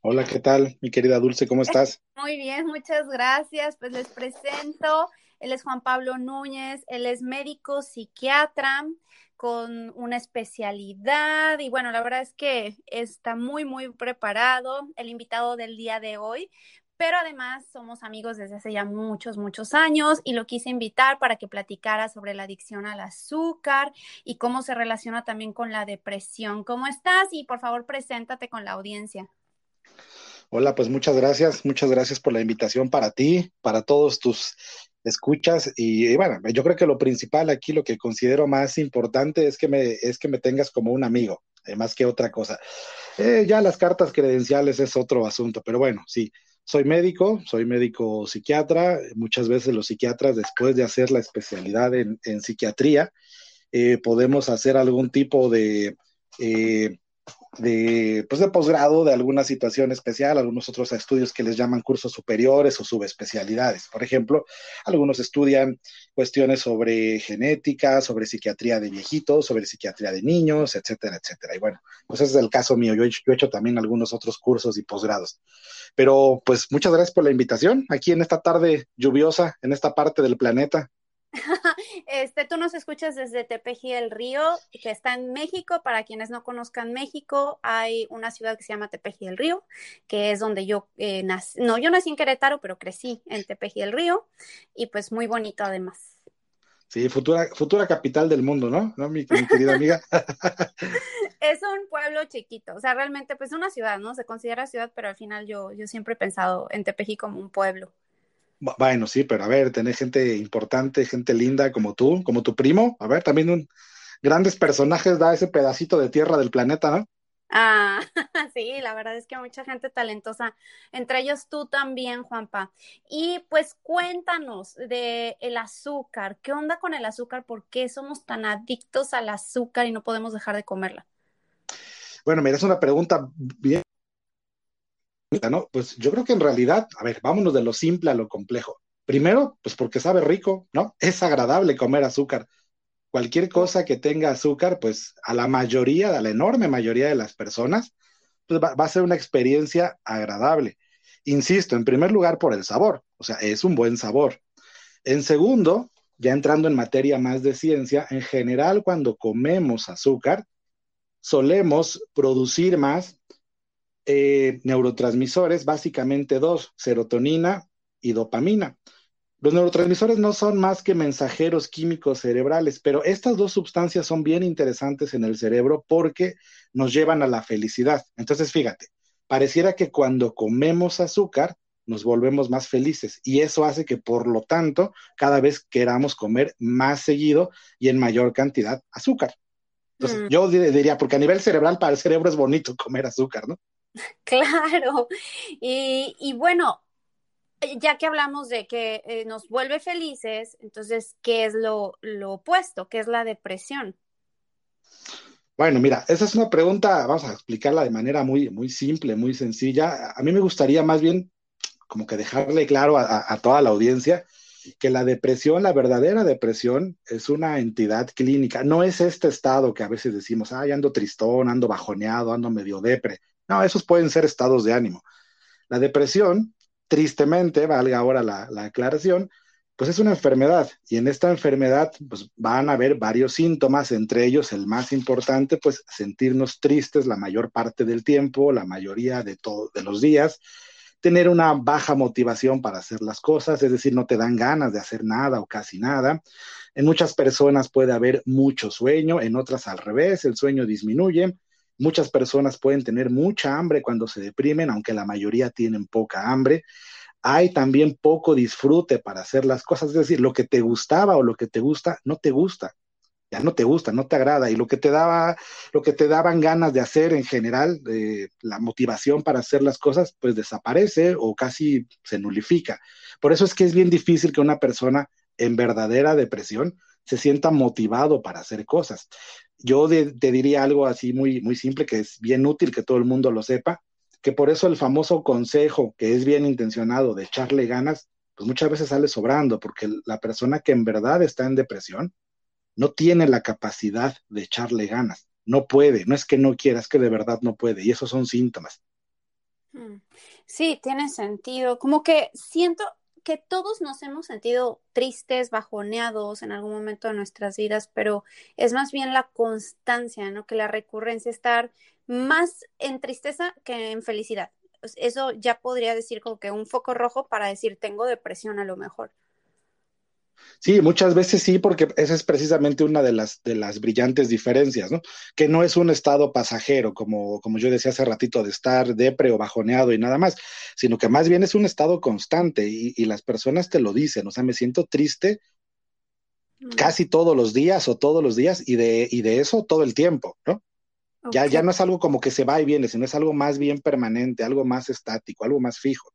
Hola, ¿qué tal, mi querida Dulce? ¿Cómo estás? Muy bien, muchas gracias. Pues les presento, él es Juan Pablo Núñez, él es médico psiquiatra con una especialidad y bueno, la verdad es que está muy, muy preparado el invitado del día de hoy, pero además somos amigos desde hace ya muchos, muchos años y lo quise invitar para que platicara sobre la adicción al azúcar y cómo se relaciona también con la depresión. ¿Cómo estás? Y por favor, preséntate con la audiencia. Hola, pues muchas gracias, muchas gracias por la invitación para ti, para todos tus escuchas y, bueno, yo creo que lo principal aquí, lo que considero más importante es que me, es que me tengas como un amigo, eh, más que otra cosa. Eh, ya las cartas credenciales es otro asunto, pero bueno, sí, soy médico, soy médico psiquiatra, muchas veces los psiquiatras después de hacer la especialidad en, psiquiatría, eh, podemos hacer algún tipo de de, pues de posgrado de alguna situación especial, algunos otros estudios que les llaman cursos superiores o subespecialidades. Por ejemplo, algunos estudian cuestiones sobre genética, sobre psiquiatría de viejitos, sobre psiquiatría de niños, etcétera, etcétera. Y bueno, pues ese es el caso mío. Yo he, yo he hecho también algunos otros cursos y posgrados. Pero pues muchas gracias por la invitación aquí en esta tarde lluviosa, en esta parte del planeta. Este, tú nos escuchas desde Tepeji el Río, que está en México. Para quienes no conozcan México, hay una ciudad que se llama Tepeji el Río, que es donde yo eh, nací. No, yo nací en Querétaro, pero crecí en Tepeji el Río y pues muy bonito además. Sí, futura, futura capital del mundo, ¿no? ¿No, mi, mi querida amiga? es un pueblo chiquito, o sea, realmente pues una ciudad, ¿no? Se considera ciudad, pero al final yo, yo siempre he pensado en Tepeji como un pueblo. Bueno, sí, pero a ver, tener gente importante, gente linda como tú, como tu primo, a ver, también un, grandes personajes da ese pedacito de tierra del planeta, ¿no? Ah, sí, la verdad es que mucha gente talentosa, entre ellos tú también, Juanpa. Y pues cuéntanos de el azúcar, ¿qué onda con el azúcar? ¿Por qué somos tan adictos al azúcar y no podemos dejar de comerla? Bueno, mira, es una pregunta bien ¿no? Pues yo creo que en realidad, a ver, vámonos de lo simple a lo complejo. Primero, pues porque sabe rico, ¿no? Es agradable comer azúcar. Cualquier cosa que tenga azúcar, pues a la mayoría, a la enorme mayoría de las personas, pues va, a ser una experiencia agradable. Insisto, en primer lugar por el sabor, o sea, es un buen sabor. En segundo, ya entrando en materia más de ciencia, en general cuando comemos azúcar, solemos producir más eh, neurotransmisores, básicamente dos, serotonina y dopamina. Los neurotransmisores no son más que mensajeros químicos cerebrales, pero estas dos sustancias son bien interesantes en el cerebro porque nos llevan a la felicidad. Entonces, fíjate, pareciera que cuando comemos azúcar nos volvemos más felices y eso hace que, por lo tanto, cada vez queramos comer más seguido y en mayor cantidad azúcar. Entonces, mm. yo diría, porque a nivel cerebral para el cerebro es bonito comer azúcar, ¿no? Claro. Y, bueno, ya que hablamos de que eh, nos vuelve felices, entonces, ¿qué es lo, opuesto? ¿Qué es la depresión? Bueno, mira, esa es una pregunta, vamos a explicarla de manera muy, muy simple, muy sencilla. A mí me gustaría más bien como que dejarle claro a, toda la audiencia que la depresión, la verdadera depresión, es una entidad clínica. No es este estado que a veces decimos, ay, ando tristón, ando bajoneado, ando medio depre. No, esos pueden ser estados de ánimo. La depresión, tristemente, valga ahora la, aclaración, pues es una enfermedad y en esta enfermedad pues van a haber varios síntomas, entre ellos el más importante, pues sentirnos tristes la mayor parte del tiempo, la mayoría de, de los días, tener una baja motivación para hacer las cosas, es decir, no te dan ganas de hacer nada o casi nada. En muchas personas puede haber mucho sueño, en otras al revés, el sueño disminuye Muchas personas pueden tener mucha hambre cuando se deprimen, aunque la mayoría tienen poca hambre. Hay también poco disfrute para hacer las cosas, es decir, lo que te gustaba o lo que te gusta no te gusta. ya no te gusta, no te agrada, y lo que te daba, lo que te daban ganas de hacer en general, la motivación para hacer las cosas, pues desaparece o casi se nulifica. Por eso es que es bien difícil que una persona en verdadera depresión se sienta motivado para hacer cosas. Yo te diría algo así muy, muy simple, que es bien útil que todo el mundo lo sepa, que por eso el famoso consejo, que es bien intencionado, de echarle ganas, pues muchas veces sale sobrando, porque la persona que en verdad está en depresión no tiene la capacidad de echarle ganas, no puede, no es que no quiera, es que de verdad no puede, y esos son síntomas. Hmm. Sí, tiene sentido. Como que siento, que todos nos hemos sentido tristes, bajoneados en algún momento de nuestras vidas, pero es más bien la constancia, ¿no? Que la recurrencia, estar más en tristeza que en felicidad. Eso ya podría decir como que un foco rojo para decir tengo depresión a lo mejor. Sí, muchas veces sí, porque esa es precisamente una de las, de las brillantes diferencias, ¿no? Que no es un estado pasajero, como, como yo decía hace ratito, de estar depre o bajoneado y nada más, sino que más bien es un estado constante y, y las personas te lo dicen, o sea, me siento triste mm. casi todos los días o todos los días y de, y de eso todo el tiempo, ¿no? Ya, ya no es algo como que se va y viene, sino es algo más bien permanente, algo más estático, algo más fijo.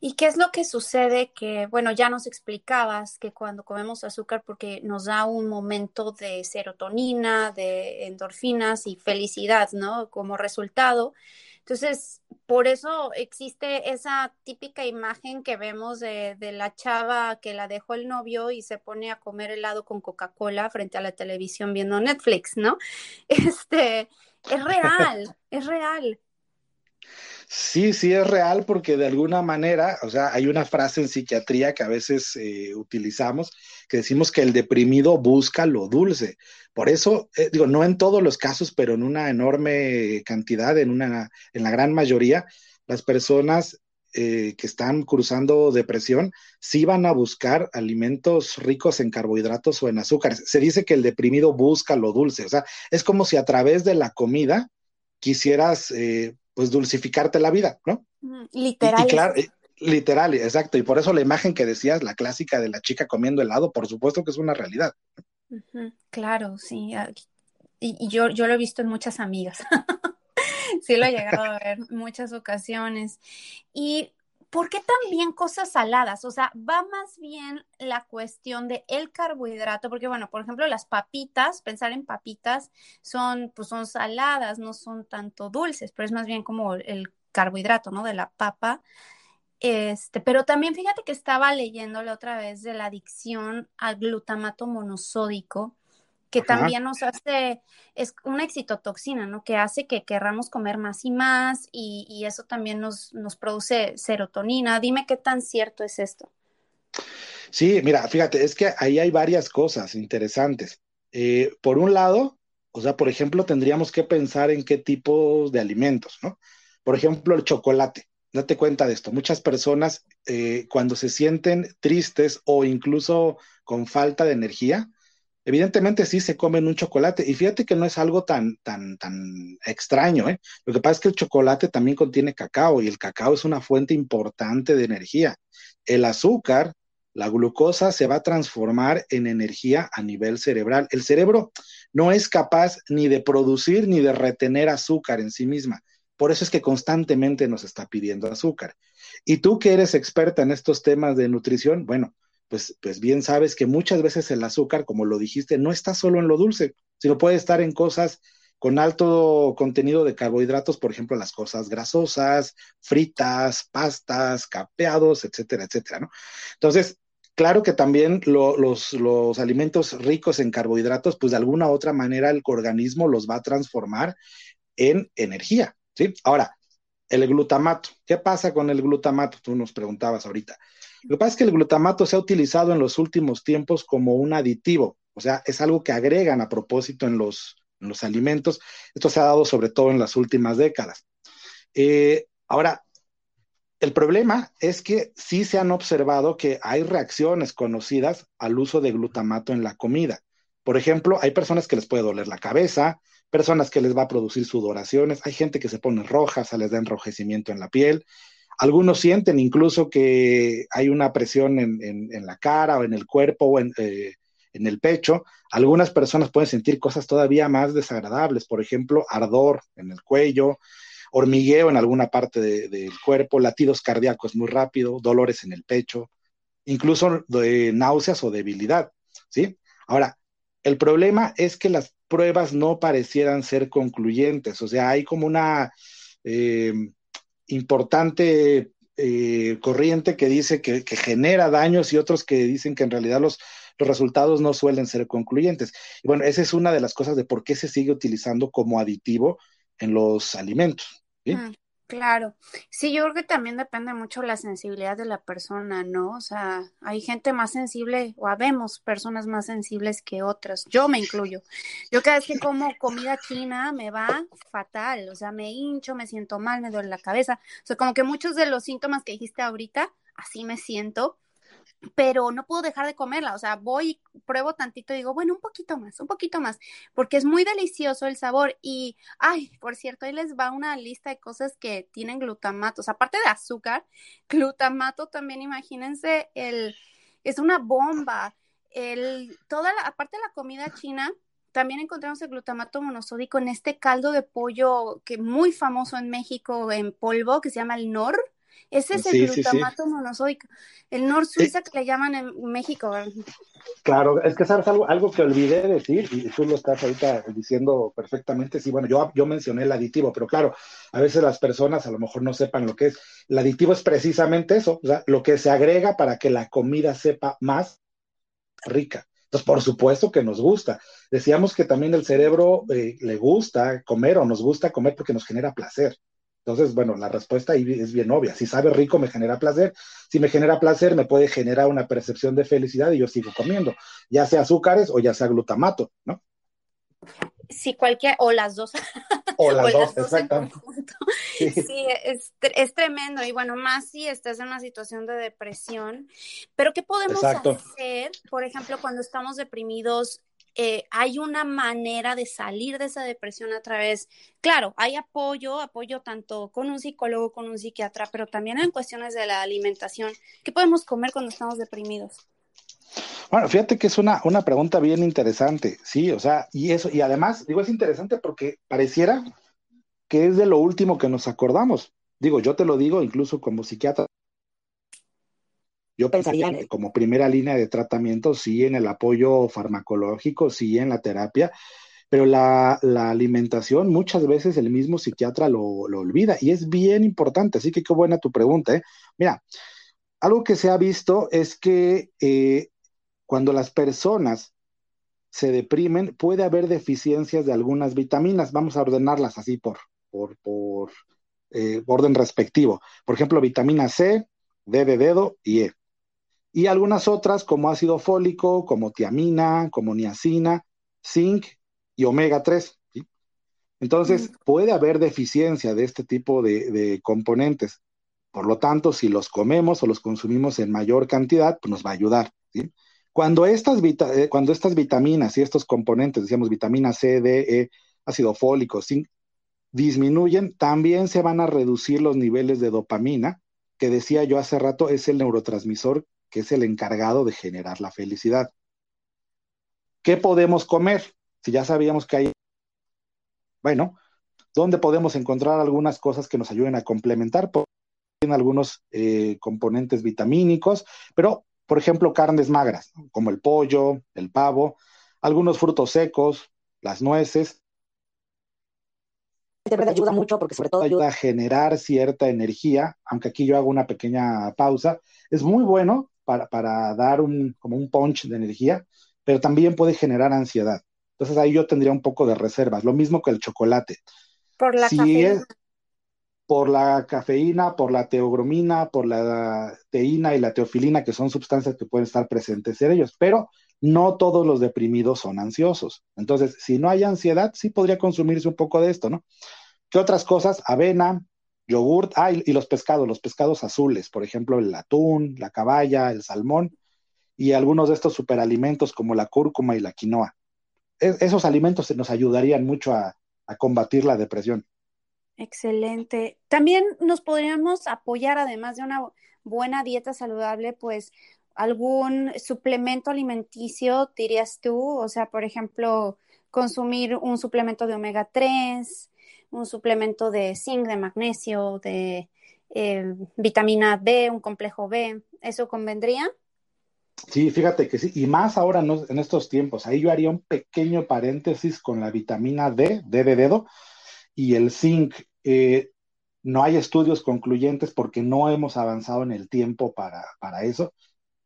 ¿Y qué es lo que sucede? Que, bueno, ya nos explicabas que cuando comemos azúcar, porque nos da un momento de serotonina, de endorfinas y felicidad, ¿no? Como resultado. Entonces, por eso existe esa típica imagen que vemos de, de, la chava que la dejó el novio y se pone a comer helado con Coca-Cola frente a la televisión viendo Netflix, ¿no? Este, es real, es real. Sí, sí es real porque de alguna manera, o sea, hay una frase en psiquiatría que a veces eh, utilizamos que decimos que el deprimido busca lo dulce. Por eso, eh, digo, no en todos los casos, pero en una enorme cantidad, en, una, en la gran mayoría, las personas eh, que están cruzando depresión sí van a buscar alimentos ricos en carbohidratos o en azúcares. Se dice que el deprimido busca lo dulce, o sea, es como si a través de la comida quisieras pues dulcificarte la vida, ¿no? Literal. claro, eh, literal, exacto. Y por eso la imagen que decías, la clásica de la chica comiendo helado, por supuesto que es una realidad. Claro, sí. Y, yo, yo lo he visto en muchas amigas. sí lo he llegado a ver en muchas ocasiones. Y ¿por qué también cosas saladas? O sea, va más bien la cuestión de el carbohidrato, porque bueno, por ejemplo, las papitas, pensar en papitas, son, pues son saladas, no son tanto dulces, pero es más bien como el carbohidrato, ¿no? De la papa. Este, pero también fíjate que estaba leyéndole otra vez de la adicción al glutamato monosódico que también nos hace, es una excitotoxina, ¿no? Que hace que querramos comer más y más y, eso también nos, nos produce serotonina. Dime qué tan cierto es esto. Sí, mira, fíjate, es que ahí hay varias cosas interesantes. Eh, por un lado, o sea, por ejemplo, tendríamos que pensar en qué tipos de alimentos, ¿no? Por ejemplo, el chocolate. Date cuenta de esto. Muchas personas, eh, cuando se sienten tristes o incluso con falta de energía, Evidentemente sí se comen un chocolate y fíjate que no es algo tan, tan, tan extraño, ¿eh? Lo que pasa es que el chocolate también contiene cacao y el cacao es una fuente importante de energía. El azúcar, la glucosa se va a transformar en energía a nivel cerebral. El cerebro no es capaz ni de producir ni de retener azúcar en sí misma. Por eso es que constantemente nos está pidiendo azúcar. Y tú que eres experta en estos temas de nutrición, bueno, pues, pues bien sabes que muchas veces el azúcar, como lo dijiste, no está solo en lo dulce, sino puede estar en cosas con alto contenido de carbohidratos, por ejemplo, las cosas grasosas, fritas, pastas, capeados, etcétera, etcétera, ¿no? Entonces, claro que también los, los alimentos ricos en carbohidratos, pues de alguna u otra manera el organismo los va a transformar en energía, ¿sí? Ahora, el glutamato, ¿qué pasa con el glutamato? Tú nos preguntabas ahorita. Lo que pasa es que el glutamato se ha utilizado en los últimos tiempos como un aditivo, o sea, es algo que agregan a propósito en los, alimentos. Esto se ha dado sobre todo en las últimas décadas. Eh, ahora, el problema es que sí se han observado que hay reacciones conocidas al uso de glutamato en la comida. Por ejemplo, hay personas que les puede doler la cabeza, personas que les va a producir sudoraciones, hay gente que se pone roja, se les da enrojecimiento en la piel, algunos sienten incluso que hay una presión en, la cara o en el cuerpo o en, eh, en el pecho. Algunas personas pueden sentir cosas todavía más desagradables, por ejemplo, ardor en el cuello, hormigueo en alguna parte del cuerpo, latidos cardíacos muy rápido, dolores en el pecho, incluso náuseas o debilidad, ¿sí? Ahora, el problema es que las pruebas no parecieran ser concluyentes, o sea, hay como una eh, importante eh, corriente que dice que, genera daños y otros que dicen que en realidad los, los resultados no suelen ser concluyentes. Y bueno, esa es una de las cosas de por qué se sigue utilizando como aditivo en los alimentos. Mm, claro, sí, yo creo que también depende mucho la sensibilidad de la persona, ¿no? O sea, hay gente más sensible, o habemos personas más sensibles que otras, yo me incluyo. Yo cada vez que como comida china me va fatal, o sea, me hincho, me siento mal, me duele la cabeza, o sea, como que muchos de los síntomas que dijiste ahorita, así me siento, pero no puedo dejar de comerla, o sea, voy, pruebo tantito y digo, bueno, un poquito más, un poquito más, porque es muy delicioso el sabor y, ay, por cierto, ahí les va una lista de cosas que tienen glutamato, o sea, aparte de azúcar, glutamato también, imagínense, el, es una bomba, el, toda la, aparte de la comida china, también encontramos el glutamato monosódico en este caldo de pollo que muy famoso en México en polvo, que se llama el NOR, ese es el glutamato monosódico, el Nor Suiza que le llaman en México. Claro, es que sabes algo, algo que olvidé decir, y tú lo estás ahorita diciendo perfectamente, sí, bueno, yo, yo mencioné el aditivo, pero claro, a veces las personas a lo mejor no sepan lo que es. El aditivo es precisamente eso, o sea, lo que se agrega para que la comida sepa más rica. Entonces, por supuesto que nos gusta. Decíamos que también el cerebro eh, le gusta comer o nos gusta comer porque nos genera placer. Entonces, bueno, la respuesta ahí es bien obvia. Si sabe rico, me genera placer. Si me genera placer, me puede generar una percepción de felicidad y yo sigo comiendo, ya sea azúcares o ya sea glutamato, ¿no? Sí, cualquier, o las dos. O las, dos, exactamente. Sí, sí es, tremendo. Y bueno, más si estás en una situación de depresión. Pero, ¿qué podemos hacer, por ejemplo, cuando estamos deprimidos eh, hay una manera de salir de esa depresión a través, claro, hay apoyo, apoyo tanto con un psicólogo, con un psiquiatra, pero también en cuestiones de la alimentación. ¿Qué podemos comer cuando estamos deprimidos? Bueno, fíjate que es una, una pregunta bien interesante, sí, o sea, y eso, y además, digo, es interesante porque pareciera que es de lo último que nos acordamos. Digo, yo te lo digo incluso como psiquiatra, yo pensaría como primera línea de tratamiento, sí en el apoyo farmacológico, sí en la terapia, pero la, alimentación muchas veces el mismo psiquiatra lo, olvida y es bien importante, así que qué buena tu pregunta. ¿eh? Mira, algo que se ha visto es que eh, cuando las personas se deprimen, puede haber deficiencias de algunas vitaminas. Vamos a ordenarlas así por, por, por eh, orden respectivo. Por ejemplo, vitamina C, D de dedo y E y algunas otras como ácido fólico, como tiamina, como niacina, zinc y omega 3. Entonces, puede haber deficiencia de este tipo de, componentes. Por lo tanto, si los comemos o los consumimos en mayor cantidad, pues nos va a ayudar. Cuando, estas eh, cuando estas vitaminas y estos componentes, decíamos vitamina C, D, E, ácido fólico, zinc, disminuyen, también se van a reducir los niveles de dopamina, que decía yo hace rato es el neurotransmisor que es el encargado de generar la felicidad. ¿Qué podemos comer? Si ya sabíamos que hay, bueno, ¿dónde podemos encontrar algunas cosas que nos ayuden a complementar? Tienen algunos eh, componentes vitamínicos, pero, por ejemplo, carnes magras, como el pollo, el pavo, algunos frutos secos, las nueces. De verdad ayuda mucho porque sobre todo ayuda a generar cierta energía, aunque aquí yo hago una pequeña pausa. Es muy bueno para, dar un, como un punch de energía, pero también puede generar ansiedad. Entonces ahí yo tendría un poco de reservas. Lo mismo que el chocolate. Por la cafeína. por la cafeína, por la teogromina, por la teína y la teofilina, que son sustancias que pueden estar presentes en ellos, pero no todos los deprimidos son ansiosos. Entonces, si no hay ansiedad, sí podría consumirse un poco de esto, ¿no? ¿Qué otras cosas? Avena, yogurt, ah, y, los pescados, los pescados azules, por ejemplo, el atún, la caballa, el salmón, y algunos de estos superalimentos como la cúrcuma y la quinoa. esos alimentos nos ayudarían mucho a, combatir la depresión. Excelente. También nos podríamos apoyar, además de una buena dieta saludable, pues algún suplemento alimenticio, dirías tú? O sea, por ejemplo, consumir un suplemento de omega 3, un suplemento de zinc, de magnesio, de eh, vitamina D, un complejo B, ¿eso convendría? Sí, fíjate que sí, y más ahora en estos tiempos. Ahí yo haría un pequeño paréntesis con la vitamina D, D de dedo, y el zinc. Eh, no hay estudios concluyentes porque no hemos avanzado en el tiempo para, para eso,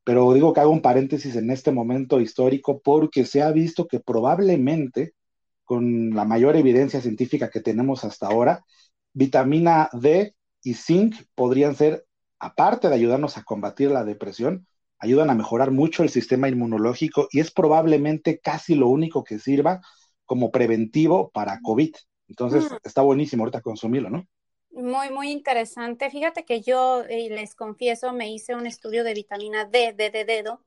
pero digo que hago un paréntesis en este momento histórico porque se ha visto que probablemente, con la mayor evidencia científica que tenemos hasta ahora, vitamina D y zinc podrían ser, aparte de ayudarnos a combatir la depresión, ayudan a mejorar mucho el sistema inmunológico y es probablemente casi lo único que sirva como preventivo para COVID. Entonces, mm. está buenísimo ahorita consumirlo, ¿no? Muy, muy interesante. Fíjate que yo, eh, les confieso, me hice un estudio de vitamina D, D de dedo.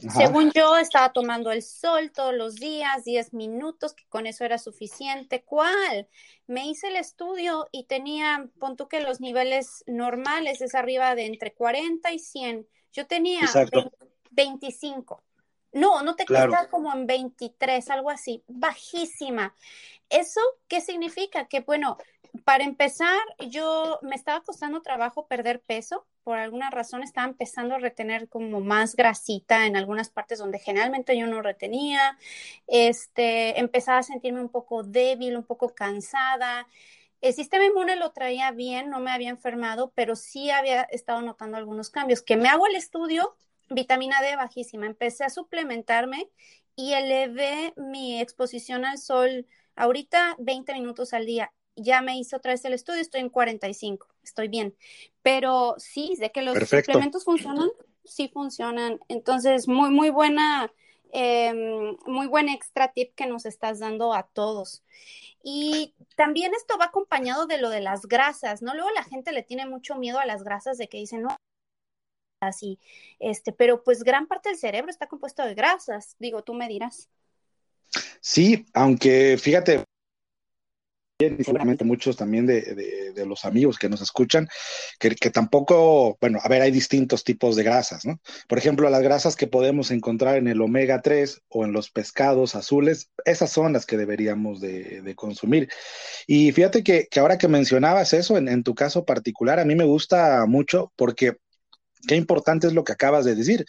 Según yo, estaba tomando el sol todos los días, 10 minutos, que con eso era suficiente. ¿Cuál? Me hice el estudio y tenía, pon tú que los niveles normales es arriba de entre 40 y 100. Yo tenía 25. No, no te quedas como en 23, algo así, bajísima. ¿Eso qué significa? Que bueno, para empezar, yo me estaba costando trabajo perder peso. Por alguna razón estaba empezando a retener como más grasita en algunas partes donde generalmente yo no retenía. Este, empezaba a sentirme un poco débil, un poco cansada. El sistema inmune lo traía bien, no me había enfermado, pero sí había estado notando algunos cambios. Que me hago el estudio, vitamina D bajísima. Empecé a suplementarme y elevé mi exposición al sol ahorita 20 minutos al día ya me hice otra vez el estudio, estoy en 45, estoy bien. Pero sí, de que los suplementos funcionan, sí funcionan. Entonces, muy, muy buena, em, muy buen extra tip que nos estás dando a todos. Y también esto va acompañado de lo de las grasas, ¿no? Luego la gente le tiene mucho miedo a las grasas de que dicen, no, así, este, pero pues gran parte del cerebro está compuesto de grasas, digo, tú me dirás. Sí, aunque fíjate, y seguramente muchos también de, los amigos que nos escuchan, que, tampoco, bueno, a ver, hay distintos tipos de grasas, ¿no? Por ejemplo, las grasas que podemos encontrar en el omega 3 o en los pescados azules, esas son las que deberíamos de, consumir. Y fíjate que, ahora que mencionabas eso, en, en tu caso particular, a mí me gusta mucho porque qué importante es lo que acabas de decir.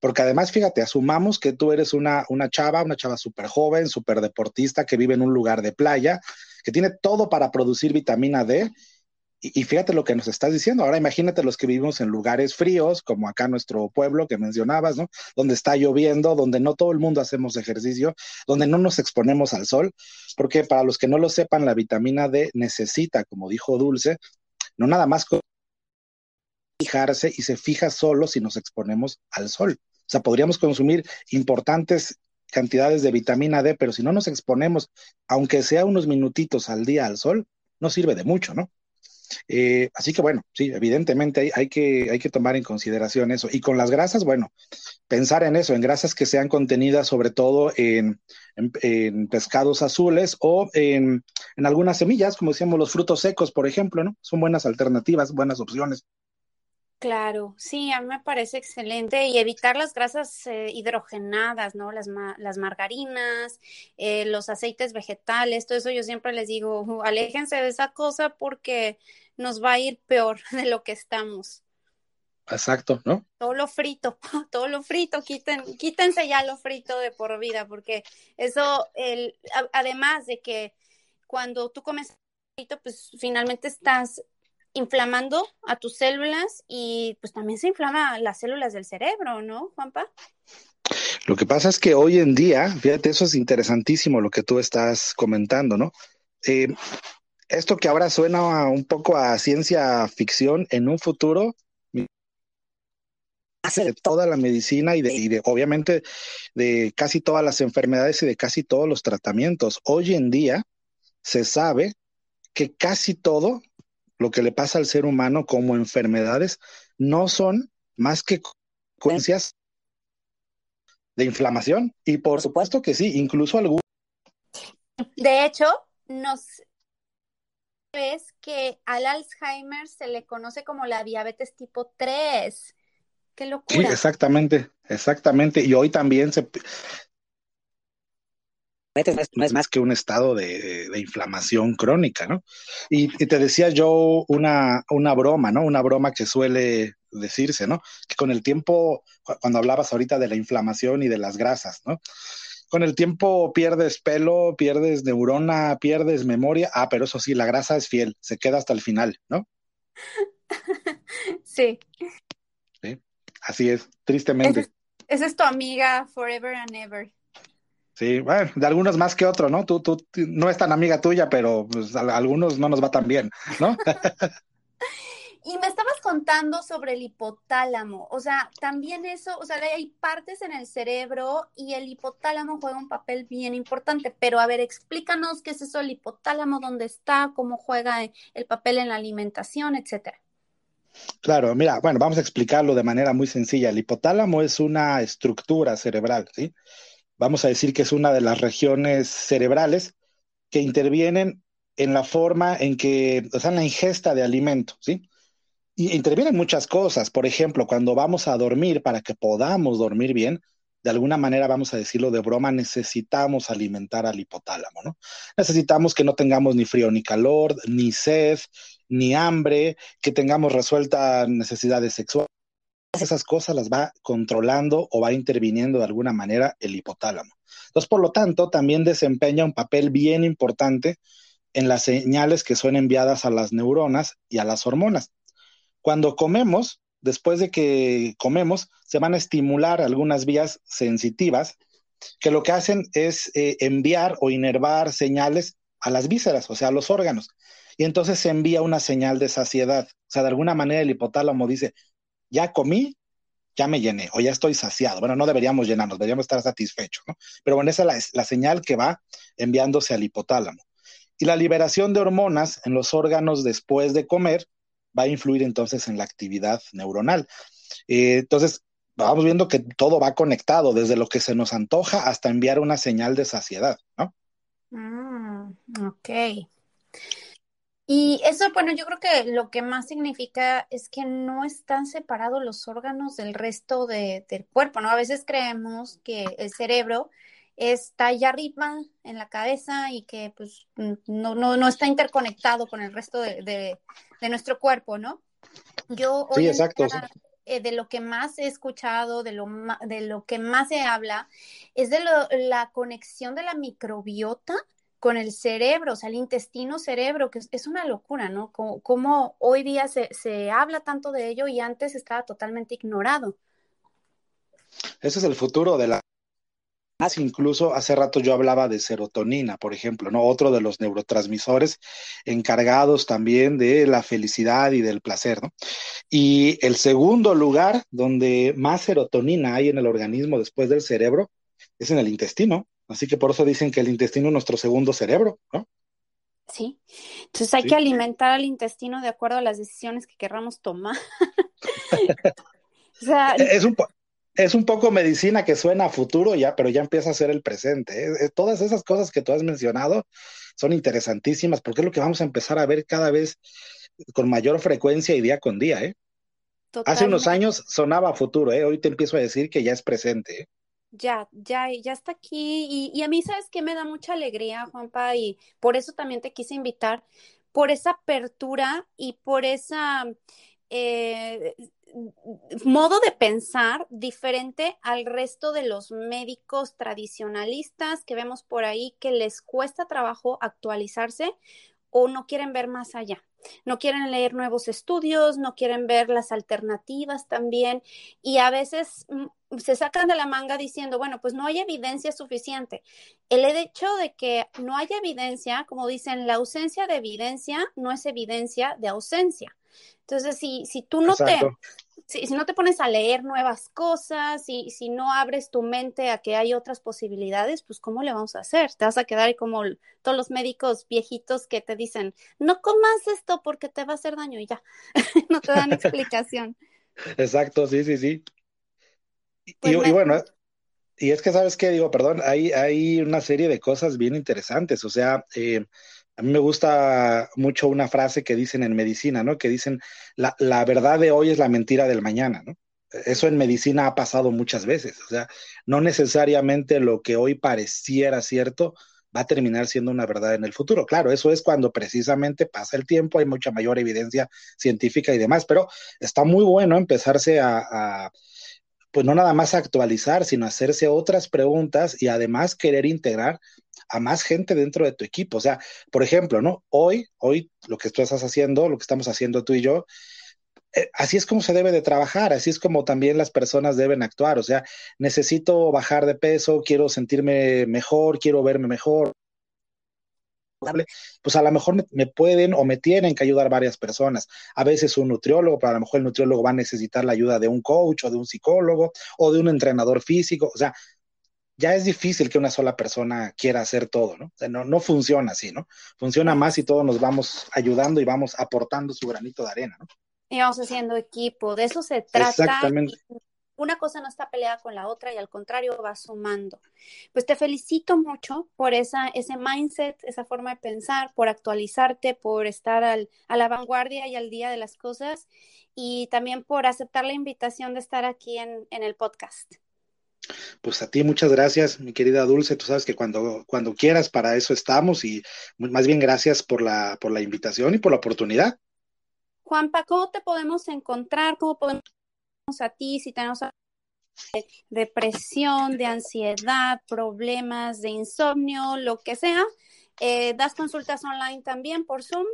Porque además, fíjate, asumamos que tú eres una, una chava, una chava súper joven, súper deportista, que vive en un lugar de playa, que tiene todo para producir vitamina D. Y, fíjate lo que nos estás diciendo. Ahora imagínate los que vivimos en lugares fríos, como acá nuestro pueblo que mencionabas, ¿no? Donde está lloviendo, donde no todo el mundo hacemos ejercicio, donde no nos exponemos al sol, porque para los que no lo sepan, la vitamina D necesita, como dijo Dulce, no nada más fijarse y se fija solo si nos exponemos al sol. O sea, podríamos consumir importantes cantidades de vitamina D, pero si no nos exponemos, aunque sea unos minutitos al día al sol, no sirve de mucho, ¿no? Eh, así que bueno, sí, evidentemente hay, que, hay que tomar en consideración eso. Y con las grasas, bueno, pensar en eso, en grasas que sean contenidas sobre todo en, pescados azules o en, en, algunas semillas, como decíamos, los frutos secos, por ejemplo, ¿no? Son buenas alternativas, buenas opciones. Claro, sí, a mí me parece excelente y evitar las grasas eh, hidrogenadas, ¿no? Las, las margarinas, eh, los aceites vegetales, todo eso yo siempre les digo, aléjense de esa cosa porque nos va a ir peor de lo que estamos. Exacto, ¿no? Todo lo frito, todo lo frito, quiten, quítense ya lo frito de por vida, porque eso, el, además de que cuando tú comes frito, pues finalmente estás inflamando a tus células y pues también se inflama las células del cerebro, ¿no, Juanpa? Lo que pasa es que hoy en día, fíjate, eso es interesantísimo lo que tú estás comentando, ¿no? Eh, esto que ahora suena un poco a ciencia ficción, en un futuro de toda la medicina y de, y de, obviamente de casi todas las enfermedades y de casi todos los tratamientos. Hoy en día se sabe que casi todo lo que le pasa al ser humano como enfermedades no son más que consecuencias de inflamación. Y por supuesto que sí, incluso algunos. De hecho, nos es que al Alzheimer se le conoce como la diabetes tipo 3. Qué locura. Sí, exactamente, exactamente. Y hoy también se, no es más que un estado de, inflamación crónica, ¿no? Y, te decía yo una, una broma, ¿no? Una broma que suele decirse, ¿no? Que con el tiempo, cuando hablabas ahorita de la inflamación y de las grasas, ¿no? Con el tiempo pierdes pelo, pierdes neurona, pierdes memoria. Ah, pero eso sí, la grasa es fiel, se queda hasta el final, ¿no? Sí. Sí, así es, tristemente. esa es tu amiga forever and ever. Sí, bueno, de algunos más que otros, ¿no? Tú, tú no es tan amiga tuya, pero pues, a, algunos no nos va tan bien, ¿no? y me estabas contando sobre el hipotálamo, o sea, también eso, o sea, hay partes en el cerebro y el hipotálamo juega un papel bien importante, pero a ver, explícanos qué es eso el hipotálamo, dónde está, cómo juega el papel en la alimentación, etcétera. Claro, mira, bueno, vamos a explicarlo de manera muy sencilla. El hipotálamo es una estructura cerebral, ¿sí? Vamos a decir que es una de las regiones cerebrales que intervienen en la forma en que, o sea, en la ingesta de alimentos, ¿sí? Y intervienen muchas cosas. Por ejemplo, cuando vamos a dormir, para que podamos dormir bien, de alguna manera, vamos a decirlo de broma, necesitamos alimentar al hipotálamo, ¿no? Necesitamos que no tengamos ni frío ni calor, ni sed, ni hambre, que tengamos resueltas necesidades sexuales esas cosas las va controlando o va interviniendo de alguna manera el hipotálamo. Entonces, por lo tanto, también desempeña un papel bien importante en las señales que son enviadas a las neuronas y a las hormonas. Cuando comemos, después de que comemos, se van a estimular algunas vías sensitivas que lo que hacen es eh, enviar o inervar señales a las vísceras, o sea, a los órganos. Y entonces se envía una señal de saciedad. O sea, de alguna manera el hipotálamo dice, ya comí, ya me llené o ya estoy saciado. Bueno, no deberíamos llenarnos, deberíamos estar satisfechos, ¿no? Pero bueno, esa es la, señal que va enviándose al hipotálamo. Y la liberación de hormonas en los órganos después de comer va a influir entonces en la actividad neuronal. Eh, entonces, vamos viendo que todo va conectado, desde lo que se nos antoja hasta enviar una señal de saciedad, ¿no? Mm, ok. Y eso, bueno, yo creo que lo que más significa es que no están separados los órganos del resto del cuerpo, ¿no? A veces creemos que el cerebro está allá arriba en la cabeza y que pues no, no, no está interconectado con el resto de, nuestro cuerpo, ¿no? Yo sí, exacto. Eh, de lo que más he escuchado, de lo, de lo que más se habla, es de la conexión de la microbiota con el cerebro, o sea, el intestino cerebro, que es, una locura, ¿no? Como, hoy día se, se, habla tanto de ello y antes estaba totalmente ignorado. Ese es el futuro de la... Más incluso hace rato yo hablaba de serotonina, por ejemplo, ¿no? Otro de los neurotransmisores encargados también de la felicidad y del placer, ¿no? Y el segundo lugar donde más serotonina hay en el organismo después del cerebro es en el intestino. Así que por eso dicen que el intestino es nuestro segundo cerebro, ¿no? Sí. Entonces hay que alimentar al intestino de acuerdo a las decisiones que querramos tomar. es, un es un poco medicina que suena a futuro ya, pero ya empieza a ser el presente. ¿eh? Todas esas cosas que tú has mencionado son interesantísimas porque es lo que vamos a empezar a ver cada vez con mayor frecuencia y día con día, ¿eh? Hace unos años sonaba a futuro, ¿eh? Hoy te empiezo a decir que ya es presente, ¿eh? Ya, ya, ya está aquí. Y, a mí, ¿sabes qué? Me da mucha alegría, Juanpa, y por eso también te quise invitar, por esa apertura y por esa eh, modo de pensar diferente al resto de los médicos tradicionalistas que vemos por ahí que les cuesta trabajo actualizarse o no quieren ver más allá. No quieren leer nuevos estudios, no quieren ver las alternativas también y a veces mm, se sacan de la manga diciendo, bueno, pues no hay evidencia suficiente. El hecho de que no haya evidencia, como dicen, la ausencia de evidencia no es evidencia de ausencia. Entonces, si, si tú no te si, no te pones a leer nuevas cosas, y si no abres tu mente a que hay otras posibilidades, pues ¿cómo le vamos a hacer? Te vas a quedar como todos los médicos viejitos que te dicen, no comas esto porque te va a hacer daño y ya, no te dan explicación. Exacto, sí, sí, sí. Pues y, bueno, y es que, ¿sabes qué? Digo, perdón, hay, hay una serie de cosas bien interesantes. O sea, eh, a mí me gusta mucho una frase que dicen en medicina, ¿no? Que dicen, la, la, verdad de hoy es la mentira del mañana, ¿no? Eso en medicina ha pasado muchas veces. O sea, no necesariamente lo que hoy pareciera cierto va a terminar siendo una verdad en el futuro. Claro, eso es cuando precisamente pasa el tiempo, hay mucha mayor evidencia científica y demás, pero está muy bueno empezarse a, pues no nada más actualizar, sino hacerse otras preguntas y además querer integrar a más gente dentro de tu equipo. O sea, por ejemplo, ¿no? Hoy, hoy lo que tú estás haciendo, lo que estamos haciendo tú y yo, eh, así es como se debe de trabajar, así es como también las personas deben actuar. O sea, necesito bajar de peso, quiero sentirme mejor, quiero verme mejor. Pues a lo mejor me, me, pueden o me tienen que ayudar varias personas. A veces un nutriólogo, pero a lo mejor el nutriólogo va a necesitar la ayuda de un coach o de un psicólogo o de un entrenador físico. O sea, ya es difícil que una sola persona quiera hacer todo, ¿no? O sea, no, no funciona así, ¿no? Funciona más si todos nos vamos ayudando y vamos aportando su granito de arena, ¿no? Y vamos haciendo equipo, de eso se trata. Exactamente. Una cosa no está peleada con la otra y al contrario va sumando. Pues te felicito mucho por esa, ese mindset, esa forma de pensar, por actualizarte, por estar al, a la vanguardia y al día de las cosas y también por aceptar la invitación de estar aquí en, en el podcast. Pues a ti muchas gracias, mi querida Dulce. Tú sabes que cuando, cuando quieras para eso estamos y más bien gracias por la, por la invitación y por la oportunidad. Juanpa, ¿cómo te podemos encontrar? ¿Cómo podemos a ti si tenemos depresión, de ansiedad, problemas de insomnio, lo que sea? Eh, ¿Das consultas online también por Zoom?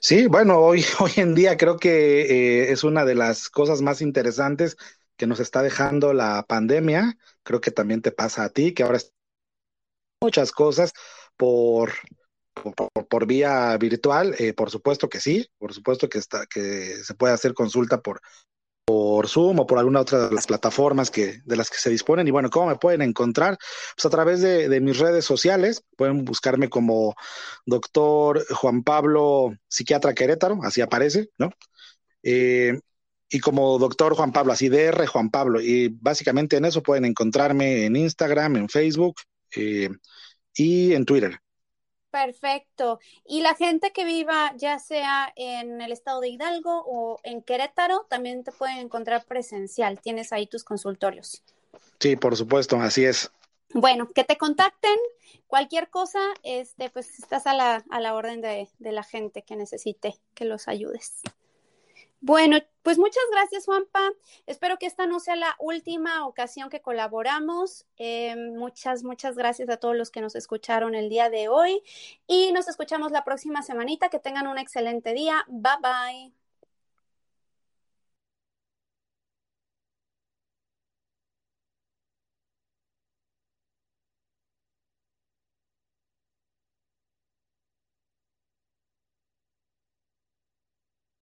Sí, bueno, hoy, hoy en día creo que eh, es una de las cosas más interesantes que nos está dejando la pandemia. Creo que también te pasa a ti, que ahora muchas cosas por, por, por vía virtual. Eh, por supuesto que sí, por supuesto que, está, que se puede hacer consulta por, por Zoom o por alguna otra de las plataformas que, de las que se disponen. Y bueno, ¿cómo me pueden encontrar? Pues a través de, mis redes sociales, pueden buscarme como doctor Juan Pablo, psiquiatra Querétaro, así aparece, ¿no? Eh, y como doctor Juan Pablo, así DR Juan Pablo. Y básicamente en eso pueden encontrarme en Instagram, en Facebook eh, y en Twitter. Perfecto. Y la gente que viva ya sea en el estado de Hidalgo o en Querétaro, también te pueden encontrar presencial. Tienes ahí tus consultorios. Sí, por supuesto, así es. Bueno, que te contacten, cualquier cosa, este, pues estás a la, a la orden de, de la gente que necesite que los ayudes. Bueno, pues muchas gracias, Juanpa. Espero que esta no sea la última ocasión que colaboramos. Eh, muchas, muchas gracias a todos los que nos escucharon el día de hoy y nos escuchamos la próxima semanita. Que tengan un excelente día. Bye bye.